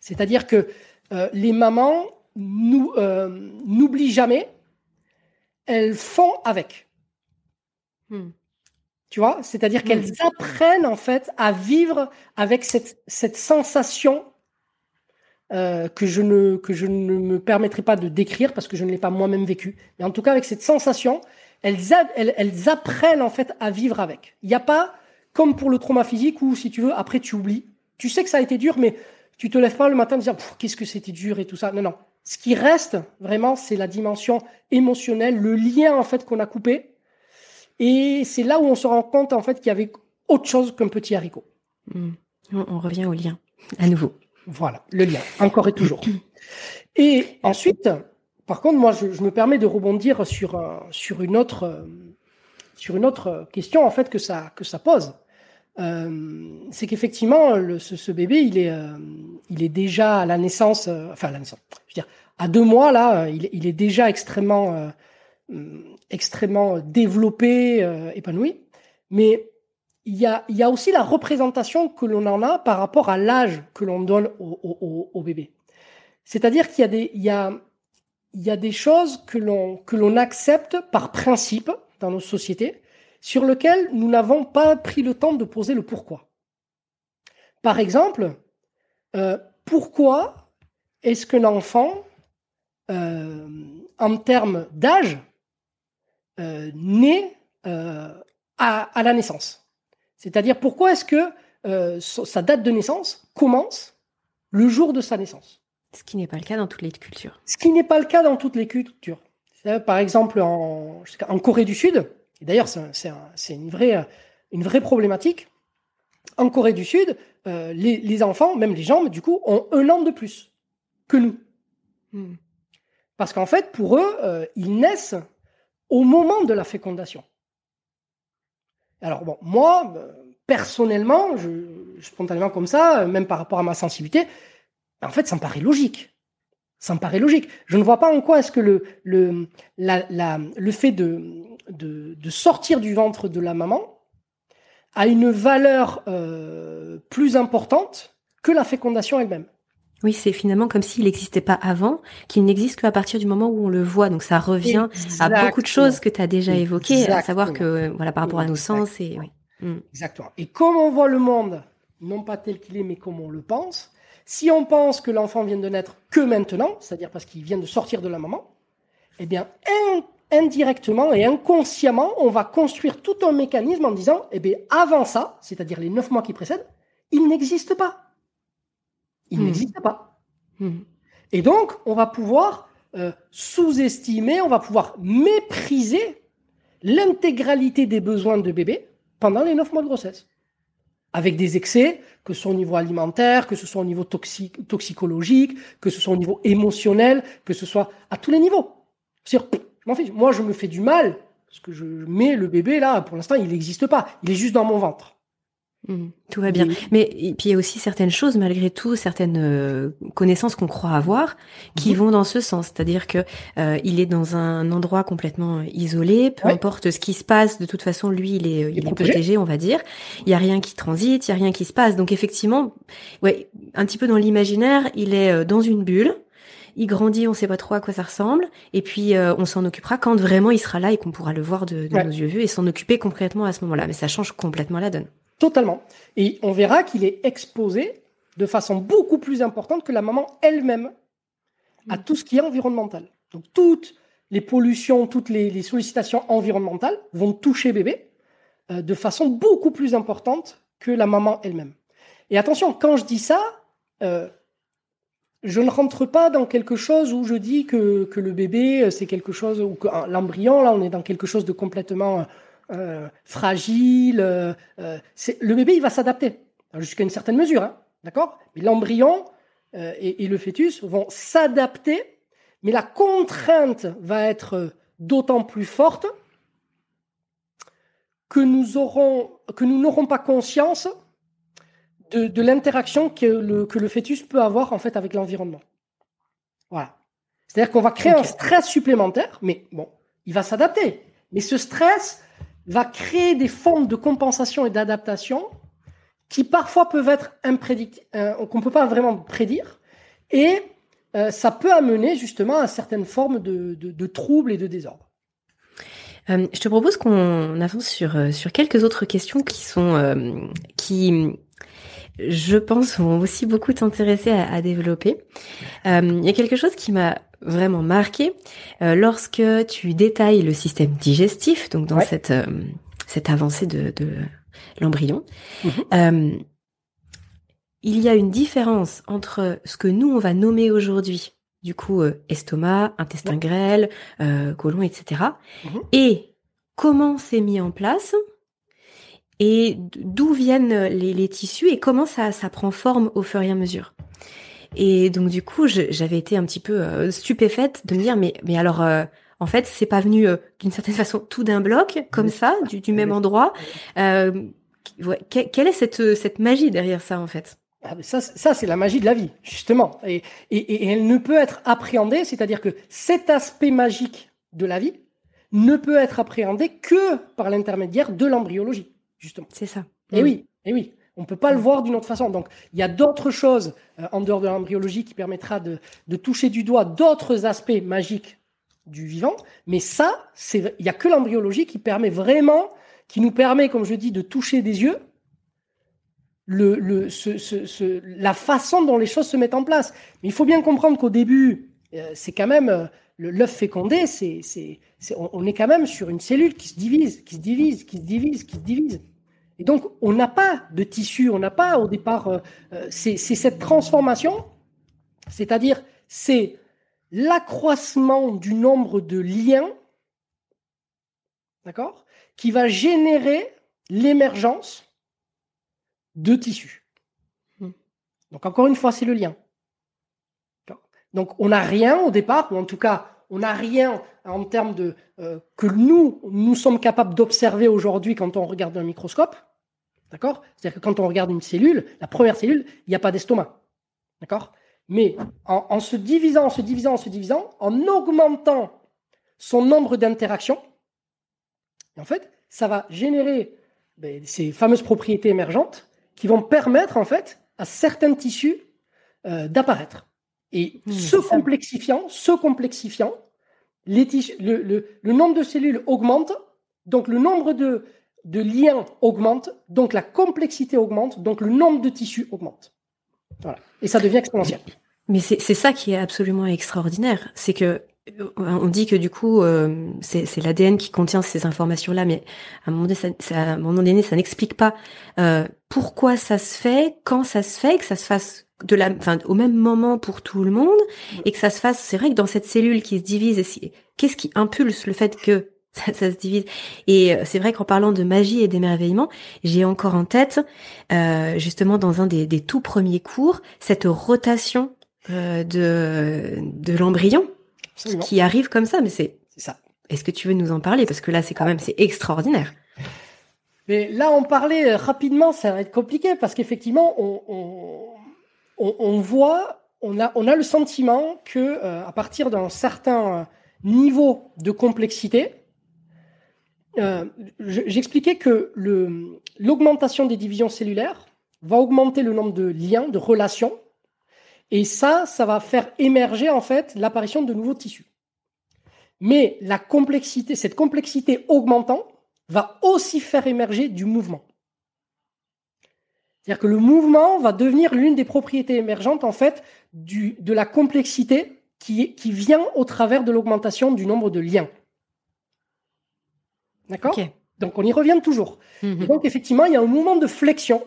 C'est-à-dire que les mamans nous, n'oublient jamais, elles font avec. Hmm. Tu vois, c'est-à-dire qu'elles hmm. apprennent en fait à vivre avec cette, cette sensation euh, que, je ne, que je ne me permettrai pas de décrire parce que je ne l'ai pas moi-même vécu. Mais en tout cas, avec cette sensation, elles, elles, elles apprennent en fait à vivre avec. Il n'y a pas, comme pour le trauma physique, où si tu veux, après tu oublies. Tu sais que ça a été dur, mais tu te lèves pas le matin en disant qu'est-ce que c'était dur et tout ça. Non, non. Ce qui reste vraiment, c'est la dimension émotionnelle, le lien en fait qu'on a coupé et c'est là où on se rend compte en fait qu'il y avait autre chose qu'un petit haricot. Hmm. On, revient au lien, à nouveau. Voilà, le lien, encore et toujours. et ensuite, par contre, moi, je, me permets de rebondir sur, sur, une autre, sur une autre question en fait que ça, que ça pose. Euh, c'est qu'effectivement, ce, bébé, il est, euh, il est déjà à la naissance, euh, enfin à la naissance, je veux dire, à deux mois là, il, il est déjà extrêmement extrêmement développé, euh, épanoui. Mais il y a, y a aussi la représentation que l'on en a par rapport à l'âge que l'on donne au, au, bébé. C'est-à-dire qu'il y a des, il y a, il y a des choses que l'on, que l'on accepte par principe dans nos sociétés, sur lesquelles nous n'avons pas pris le temps de poser le pourquoi. Par exemple, euh, pourquoi est-ce qu'un enfant, euh, en termes d'âge, euh, euh, à, la naissance? C'est-à-dire pourquoi est-ce que sa date de naissance commence le jour de sa naissance? Ce qui n'est pas le cas dans toutes les cultures. Ce qui n'est pas le cas dans toutes les cultures. Par exemple, en, en Corée du Sud, et d'ailleurs c'est une vraie, une vraie problématique, en Corée du Sud, les, enfants, même les jambes, du coup, ont un an de plus que nous. Hmm. Parce qu'en fait, pour eux, ils naissent au moment de la fécondation. Alors bon, moi, euh, personnellement, spontanément comme ça, même par rapport à ma sensibilité, en fait, ça me paraît logique. Ça me paraît logique. Je ne vois pas en quoi est-ce que le, le, le fait de, de, sortir du ventre de la maman a une valeur euh, plus importante que la fécondation elle-même. Oui, c'est finalement comme s'il n'existait pas avant, qu'il n'existe qu'à partir du moment où on le voit. Donc ça revient à beaucoup de choses que tu as déjà évoquées, à savoir que voilà par rapport à nos sens et oui. Mm. Exactement. Et comme on voit le monde, non pas tel qu'il est, mais comme on le pense, si on pense que l'enfant vient de naître que maintenant, c'est-à-dire parce qu'il vient de sortir de la maman, eh bien indirectement et inconsciemment, on va construire tout un mécanisme en disant, eh bien avant ça, c'est-à-dire les neuf mois qui précèdent, il n'existe pas il hmm. n'existe pas. Hmm. Et donc, on va pouvoir euh, sous-estimer, on va pouvoir mépriser l'intégralité des besoins de bébé pendant les neuf mois de grossesse. Avec des excès, que ce soit au niveau alimentaire, que ce soit au niveau toxicologique, que ce soit au niveau émotionnel, que ce soit à tous les niveaux. Moi, je me fais du mal, parce que je mets le bébé là, pour l'instant, il n'existe pas. Il est juste dans mon ventre. Mmh, tout va bien. Mais puis il y a aussi certaines choses, malgré tout, certaines euh, connaissances qu'on croit avoir, qui mmh. vont dans ce sens. C'est-à-dire que euh, il est dans un endroit complètement euh, isolé, peu importe ce qui se passe, de toute façon, lui, il est, il, est, protégé. on va dire. Il y a rien qui transite, il y a rien qui se passe. Donc effectivement, ouais, un petit peu dans l'imaginaire, il est dans une bulle. Il grandit, on sait pas trop à quoi ça ressemble, et puis on s'en occupera quand vraiment il sera là et qu'on pourra le voir de, nos yeux vus et s'en occuper concrètement à ce moment-là. Mais ça change complètement la donne. Totalement. Et on verra qu'il est exposé de façon beaucoup plus importante que la maman elle-même à tout ce qui est environnemental. Donc toutes les pollutions, toutes les, sollicitations environnementales vont toucher bébé euh, de façon beaucoup plus importante que la maman elle-même. Et attention, quand je dis ça, euh, je ne rentre pas dans quelque chose où je dis que, que le bébé, euh, c'est quelque chose, ou que l'embryon, là, on est dans quelque chose de complètement euh, fragile. Euh, euh, le bébé, il va s'adapter jusqu'à une certaine mesure, hein, d'accord? Mais l'embryon et, le fœtus vont s'adapter, Mais la contrainte va être d'autant plus forte que nous aurons, que nous n'aurons pas conscience de, l'interaction que le, que le fœtus peut avoir en fait avec l'environnement. Voilà. C'est-à-dire qu'on va créer un stress supplémentaire, mais bon, il va s'adapter. Mais ce stress va créer des formes de compensation et d'adaptation qui parfois peuvent être imprédictibles, euh, qu'on ne peut pas vraiment prédire. Et euh, ça peut amener justement à certaines formes de, de, troubles et de désordre. Euh, je te propose qu'on avance sur, sur quelques autres questions qui sont qui je pense, vont aussi beaucoup t'intéresser à, développer. Euh, il y a quelque chose qui m'a vraiment marqué euh, lorsque tu détailles le système digestif, donc dans cette euh, cette avancée de, l'embryon. Mhm. il y a une différence entre ce que nous on va nommer aujourd'hui, du coup estomac, intestin grêle, côlon, etc. Mhm. Et comment c'est mis en place et d'où viennent les, tissus et comment ça, ça prend forme au fur et à mesure? Et donc du coup, j'avais été un petit peu euh, stupéfaite de me dire mais mais alors euh, en fait c'est pas venu euh, d'une certaine façon tout d'un bloc comme ça du, même endroit. quelle est cette cette magie derrière ça en fait? Ah, ça, ça c'est la magie de la vie, justement. Et, et, et elle ne peut être appréhendée, c'est-à-dire que cet aspect magique de la vie ne peut être appréhendé que par l'intermédiaire de l'embryologie justement. C'est ça. Et oui, et oui. On ne peut pas le voir d'une autre façon. Donc, il y a d'autres choses euh, en dehors de l'embryologie qui permettra de, toucher du doigt d'autres aspects magiques du vivant. Mais ça, il n'y a que l'embryologie qui permet vraiment, qui nous permet, comme je dis, de toucher des yeux le, le, ce, la façon dont les choses se mettent en place. Mais il faut bien comprendre qu'au début, euh, c'est quand même euh, l'œuf fécondé, c'est, c'est, on, on, est quand même sur une cellule qui se divise, qui se divise, qui se divise, qui se divise. Et donc, on n'a pas de tissu, on n'a pas au départ. Euh, euh, c'est cette transformation, c'est-à-dire c'est l'accroissement du nombre de liens, d'accord, qui va générer l'émergence de tissus. Donc, encore une fois, c'est le lien. Donc, on n'a rien au départ, ou en tout cas, on n'a rien en termes de euh, que nous, nous sommes capables d'observer aujourd'hui quand on regarde un microscope. D'accord? C'est-à-dire que quand on regarde une cellule, la première cellule, il n'y a pas d'estomac. D'accord? Mais en, se divisant, en se divisant, en se divisant, en augmentant son nombre d'interactions, en fait, ça va générer ben, ces fameuses propriétés émergentes qui vont permettre en fait à certains tissus euh, d'apparaître. Et mmh, ce complexifiant, ce complexifiant, les le, le, nombre de cellules augmente, donc le nombre de, de liens augmente, donc la complexité augmente, donc le nombre de tissus augmente. Voilà. Et ça devient exponentiel. Mais c'est ça qui est absolument extraordinaire, c'est que on dit que du coup euh, c'est l'ADN qui contient ces informations là, mais à un moment donné ça, n'explique pas euh, pourquoi ça se fait, quand ça se fait, que ça se fasse de la, enfin, au même moment pour tout le monde et que ça se fasse. C'est vrai que dans cette cellule qui se divise, qu'est-ce qui impulse le fait que ça, se divise? Et euh, c'est vrai qu'en parlant de magie et d'émerveillement, j'ai encore en tête, euh, justement dans un des, tout premiers cours, cette rotation euh, de de l'embryon qui arrive comme ça. Mais c'est ça. Est-ce que tu veux nous en parler? Parce que là, c'est quand même c'est extraordinaire. Mais là, on parlait rapidement, ça va être compliqué parce qu'effectivement, on on, voit, on a, on a le sentiment que euh, à partir d'un certain niveau de complexité, euh, j'expliquais que l'augmentation des divisions cellulaires va augmenter le nombre de liens, de relations, et ça, ça va faire émerger en fait l'apparition de nouveaux tissus. Mais la complexité, cette complexité augmentant, va aussi faire émerger du mouvement. C'est-à-dire que le mouvement va devenir l'une des propriétés émergentes, en fait, du, de la complexité qui, qui vient au travers de l'augmentation du nombre de liens. D'accord? Donc, on y revient toujours. Mhm. donc, effectivement, il y a un mouvement de flexion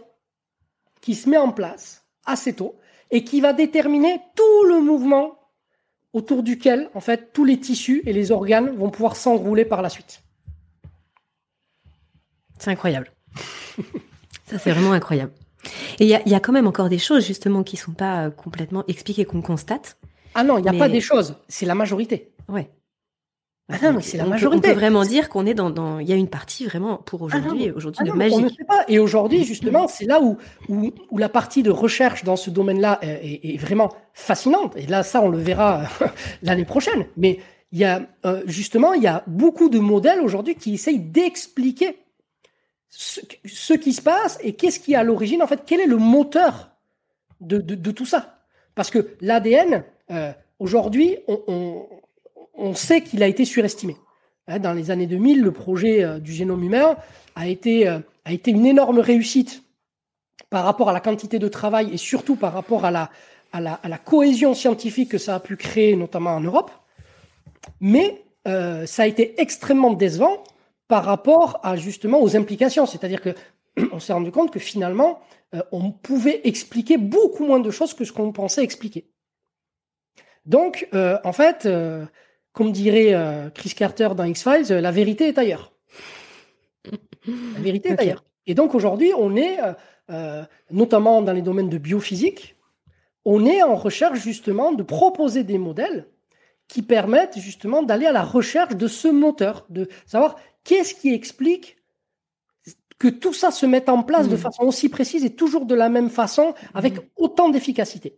qui se met en place assez tôt et qui va déterminer tout le mouvement autour duquel, en fait, tous les tissus et les organes vont pouvoir s'enrouler par la suite. C'est incroyable. Ça, c'est vraiment incroyable. Et il y a, y a, quand même encore des choses justement qui sont pas euh, complètement expliquées qu'on constate. Ah non, il n'y a pas des choses, c'est la majorité. Ouais. Ah non, mais c'est la majorité. on peut vraiment dire qu'on est dans, il y a une partie vraiment pour ah aujourd'hui, aujourd'hui ah de magie. On ne sait pas. Et aujourd'hui, justement, c'est là où, où, où, la partie de recherche dans ce domaine-là est, vraiment fascinante. Et là, ça, on le verra l'année prochaine. Mais il y a, euh, justement, il y a beaucoup de modèles aujourd'hui qui essayent d'expliquer ce, ce, qui se passe et qu'est-ce qui est à l'origine, en fait, quel est le moteur de, de, de tout ça. Parce que l'ADN, euh, aujourd'hui, on, on on sait qu'il a été surestimé. Hein, dans les années 2000, le projet euh, du génome humain a été, euh, a été une énorme réussite par rapport à la quantité de travail et surtout par rapport à la, cohésion scientifique que ça a pu créer, notamment en Europe. Mais euh, ça a été extrêmement décevant par rapport justement aux implications. C'est-à-dire que on s'est rendu compte que finalement, on pouvait expliquer beaucoup moins de choses que ce qu'on pensait expliquer. Donc, en fait, comme dirait euh, Chris Carter dans X-Files, la vérité est ailleurs. La vérité est ailleurs. Et donc aujourd'hui, on est, euh, euh, notamment dans les domaines de biophysique, on est en recherche justement de proposer des modèles qui permettent justement d'aller à la recherche de ce moteur, de savoir qu'est-ce qui explique que tout ça se mette en place de hmm. façon aussi précise et toujours de la même façon, avec hmm. autant d'efficacité.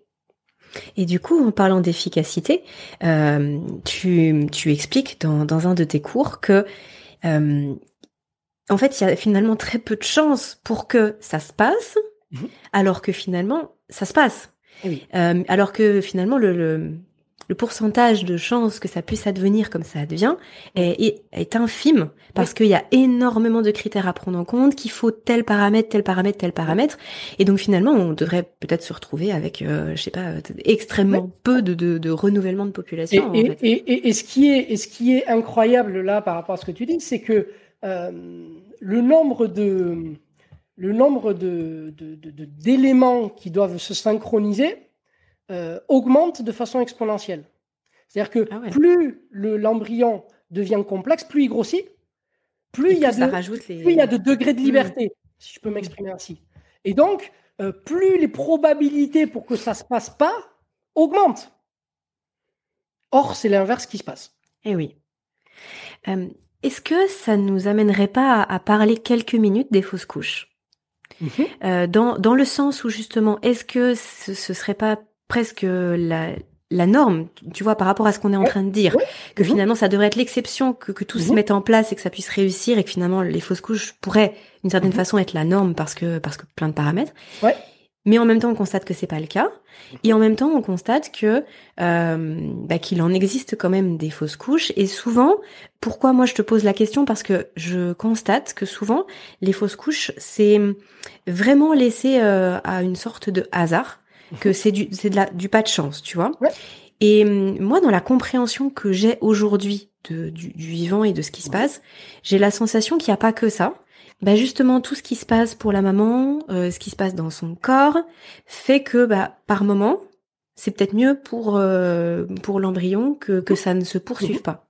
Et du coup, en parlant d'efficacité, euh, tu, tu expliques dans, dans un de tes cours que euh, en fait, il y a finalement très peu de chances pour que ça se passe, mhm. alors que finalement, ça se passe. Eh euh, alors que finalement, le, le, le pourcentage de chances que ça puisse advenir comme ça advient est, est, infime parce qu'il y a énormément de critères à prendre en compte, qu'il faut tel paramètre, tel paramètre, tel paramètre. Et donc finalement, on devrait peut-être se retrouver avec, euh, je sais pas, extrêmement peu de, de, de, renouvellement de population. Et, et, et, ce qui est, et ce qui est incroyable là par rapport à ce que tu dis, c'est que euh, le nombre de le nombre de, d'éléments de, qui doivent se synchroniser euh, augmente de façon exponentielle. C'est-à-dire que ah plus l'embryon devient complexe, plus il grossit, plus, il y, a de, plus il y a de degrés de mmh. liberté, si je peux m'exprimer ainsi. Et donc, euh, plus les probabilités pour que ça ne se passe pas augmentent. Or, c'est l'inverse qui se passe. Eh oui. Euh, est-ce que ça ne nous amènerait pas à, parler quelques minutes des fausses couches? Mmh dans, dans, le sens où justement, est-ce que ce, ce serait pas presque la, la norme, tu vois, par rapport à ce qu'on est en train de dire, que mhm. finalement ça devrait être l'exception, que, que tout se mhm. mette en place et que ça puisse réussir, et que finalement les fausses couches pourraient d'une certaine mhm. façon être la norme parce que parce que plein de paramètres. Ouais. Mais en même temps, on constate que c'est pas le cas, et en même temps, on constate que euh, bah, qu'il en existe quand même des fausses couches. Et souvent, pourquoi moi je te pose la question? Parce que je constate que souvent les fausses couches, c'est vraiment laissé euh, à une sorte de hasard que c'est du, c'est de la, du pas de chance, tu vois. Et hum, moi, dans la compréhension que j'ai aujourd'hui de, du, du, vivant et de ce qui se passe, j'ai la sensation qu'il n'y a pas que ça. Bah justement, tout ce qui se passe pour la maman, euh, ce qui se passe dans son corps, fait que bah, par moment, c'est peut-être mieux pour, euh, pour l'embryon que, que ça ne se poursuive pas.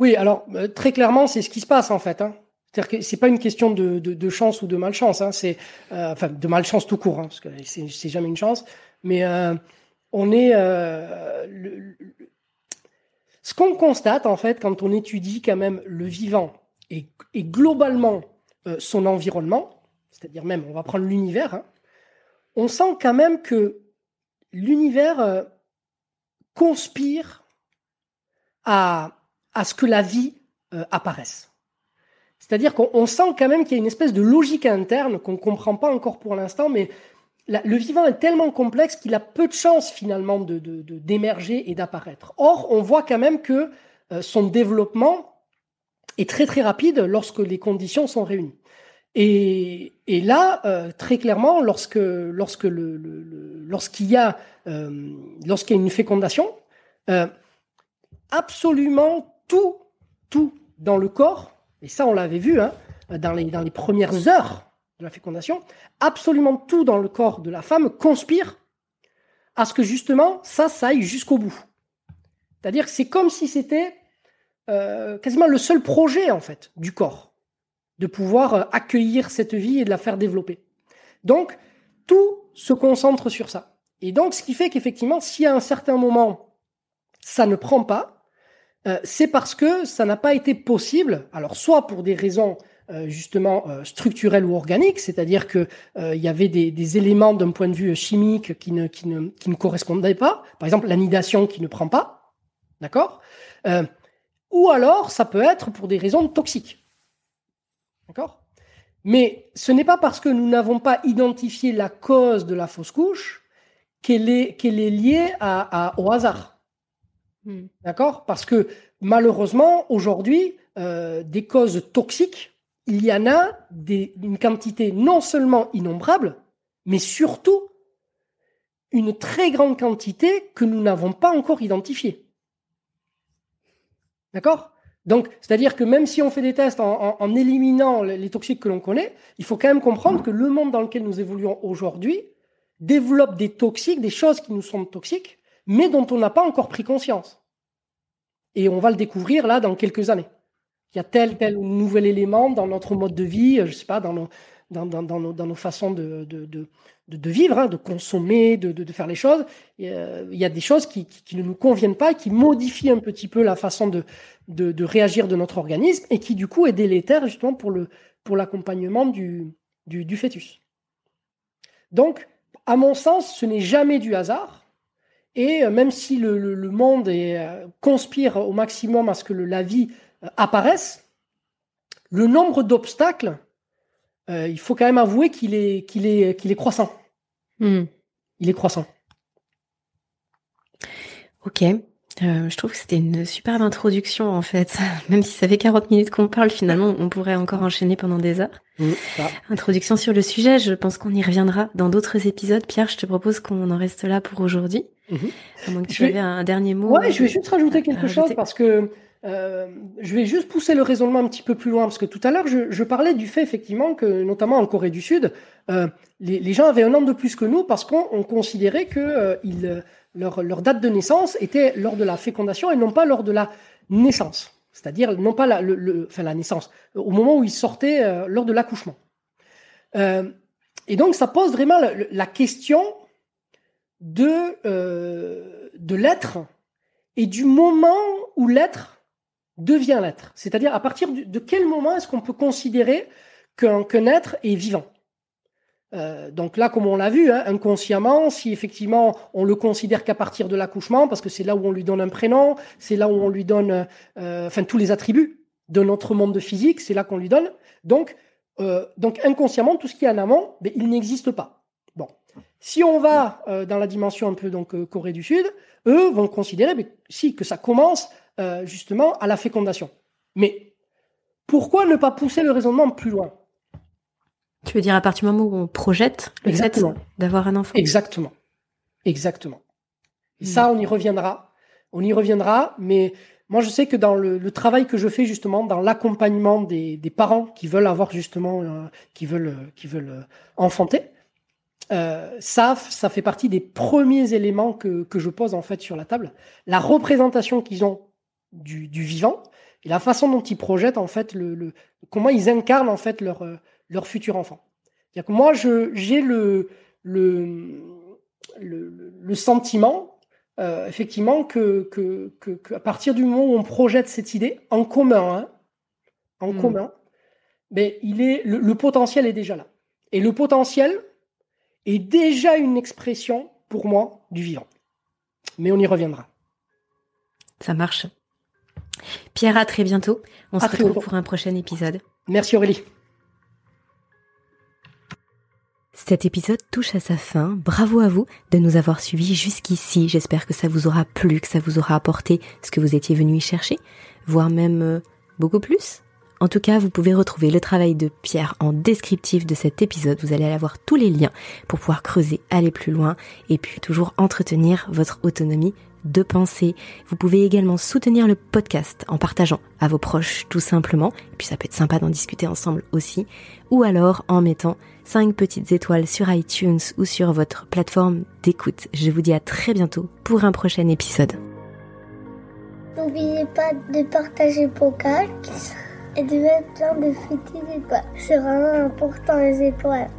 Oui, alors euh, très clairement, c'est ce qui se passe en fait. Hein. C'est-à-dire que c'est pas une question de, de, chance ou de malchance, hein, c'est euh, enfin de malchance tout court, hein, parce que c'est jamais une chance. Mais euh, on est euh, le, ce qu'on constate en fait quand on étudie quand même le vivant et, globalement son environnement, c'est-à-dire même on va prendre l'univers, hein, on sent quand même que l'univers conspire à, à ce que la vie apparaisse. C'est-à-dire qu'on sent quand même qu'il y a une espèce de logique interne qu'on ne comprend pas encore pour l'instant, mais le vivant est tellement complexe qu'il a peu de chances finalement d'émerger de, et d'apparaître. Or, on voit quand même que euh, son développement est très très rapide lorsque les conditions sont réunies. Et, là, euh, très clairement, lorsque lorsque lorsqu'il y a euh, a une fécondation, absolument tout tout dans le corps et ça on l'avait vu hein, dans, les, premières heures de la fécondation, absolument tout dans le corps de la femme conspire à ce que justement ça, ça aille jusqu'au bout. C'est-à-dire que c'est comme si c'était euh, quasiment le seul projet en fait du corps, de pouvoir euh, accueillir cette vie et de la faire développer. Donc tout se concentre sur ça. Et donc, ce qui fait qu'effectivement, si à un certain moment, ça ne prend pas, euh, c'est parce que ça n'a pas été possible, alors soit pour des raisons euh, justement euh, structurelles ou organiques, c'est-à-dire que il y avait des, éléments d'un point de vue chimique qui ne, qui, ne, qui ne correspondaient pas, par exemple l'anidation qui ne prend pas, d'accord Ou alors ça peut être pour des raisons toxiques, d'accord Mais ce n'est pas parce que nous n'avons pas identifié la cause de la fausse couche qu'elle est, qu'elle est liée au hasard. Hmm. D'accord? Parce que malheureusement, aujourd'hui, euh, des causes toxiques, il y en a une quantité non seulement innombrable, mais surtout une très grande quantité que nous n'avons pas encore identifiée. D'accord? Donc, c'est-à-dire que même si on fait des tests en éliminant les toxiques que l'on connaît, il faut quand même comprendre que le monde dans lequel nous évoluons aujourd'hui développe des toxiques, des choses qui nous sont toxiques, mais dont on n'a pas encore pris conscience. Et on va le découvrir là dans quelques années. Il y a tel, tel nouvel élément dans notre mode de vie, je sais pas, dans nos, dans, nos, dans nos façons de, de, de, vivre, hein, de consommer, de, faire les choses. il y a des choses qui, qui, ne nous conviennent pas, qui modifient un petit peu la façon de, réagir de notre organisme et qui du coup est délétère justement pour pour l'accompagnement du, du, du fœtus. Donc, à mon sens, ce n'est jamais du hasard. Et euh, même si le, monde euh, conspire au maximum à ce que la vie euh, apparaisse, le nombre d'obstacles, il faut quand même avouer qu'il est, qu'il est, qu'il est croissant. Hmm. Il est croissant. Ok. Euh, je trouve que c'était une superbe introduction en fait. Même si ça fait 40 minutes qu'on parle, finalement, on pourrait encore enchaîner pendant des heures. Introduction sur le sujet, je pense qu'on y reviendra dans d'autres épisodes. Pierre, je te propose qu'on en reste là pour aujourd'hui. Mmh. À moins que tu avais un dernier mot. Ouais, je vais juste rajouter quelque chose parce que euh, je vais juste pousser le raisonnement un petit peu plus loin parce que tout à l'heure, je, je, parlais du fait effectivement que, notamment en Corée du Sud, euh, les, les, gens avaient un an de plus que nous parce qu'on considérait que euh, ils leur, leur, date de naissance était lors de la fécondation et non pas lors de la naissance. C'est-à-dire non pas la, le, enfin, la naissance, au moment où ils sortaient euh, lors de l'accouchement. Euh, et donc ça pose vraiment la, la question de, euh, de l'être et du moment où l'être devient l'être. C'est-à-dire à partir de quel moment est-ce qu'on peut considérer qu'un qu'un être est vivant? Euh, donc là, comme on l'a vu, hein, inconsciemment, si effectivement on le considère qu'à partir de l'accouchement, parce que c'est là où on lui donne un prénom, c'est là où on lui donne, euh, enfin tous les attributs de notre monde physique, c'est là qu'on lui donne. Donc, donc inconsciemment, tout ce qui est en amont, ben, il n'existe pas. Si on va dans la dimension un peu donc Corée du Sud, eux vont considérer, si que ça commence justement à la fécondation. Mais pourquoi ne pas pousser le raisonnement plus loin? Tu veux dire à partir du moment où on projette le fait d'avoir un enfant? Exactement. Exactement. Et ça, on y reviendra. On y reviendra, mais moi, je sais que dans le, travail que je fais justement dans l'accompagnement des, parents qui veulent avoir justement, euh, qui veulent, euh, qui veulent euh, enfanter, ça, ça fait partie des premiers éléments que, que je pose en fait sur la table. La représentation qu'ils ont du, du, vivant et la façon dont ils projettent en fait le, le comment ils incarnent en fait leur leur futur enfant. Que moi, j'ai le, le, le, sentiment, euh, effectivement, que, que, que, à partir du moment où on projette cette idée en commun, hein, en hmm. commun, mais il est, le, potentiel est déjà là. Et le potentiel est déjà une expression, pour moi, du vivant. Mais on y reviendra. Ça marche. Pierre, à très bientôt. On se retrouve pour un prochain épisode. Merci Aurélie. Cet épisode touche à sa fin. Bravo à vous de nous avoir suivis jusqu'ici. J'espère que ça vous aura plu, que ça vous aura apporté ce que vous étiez venu y chercher, voire même euh, beaucoup plus. En tout cas, vous pouvez retrouver le travail de Pierre en descriptif de cet épisode. Vous allez avoir tous les liens pour pouvoir creuser, aller plus loin et puis toujours entretenir votre autonomie de pensée. Vous pouvez également soutenir le podcast en partageant à vos proches tout simplement. Et puis ça peut être sympa d'en discuter ensemble aussi. Ou alors en mettant 5 petites étoiles sur iTunes ou sur votre plateforme d'écoute. Je vous dis à très bientôt pour un prochain épisode. N'oubliez pas de partager podcast et de mettre plein de étoiles. C'est vraiment important les étoiles.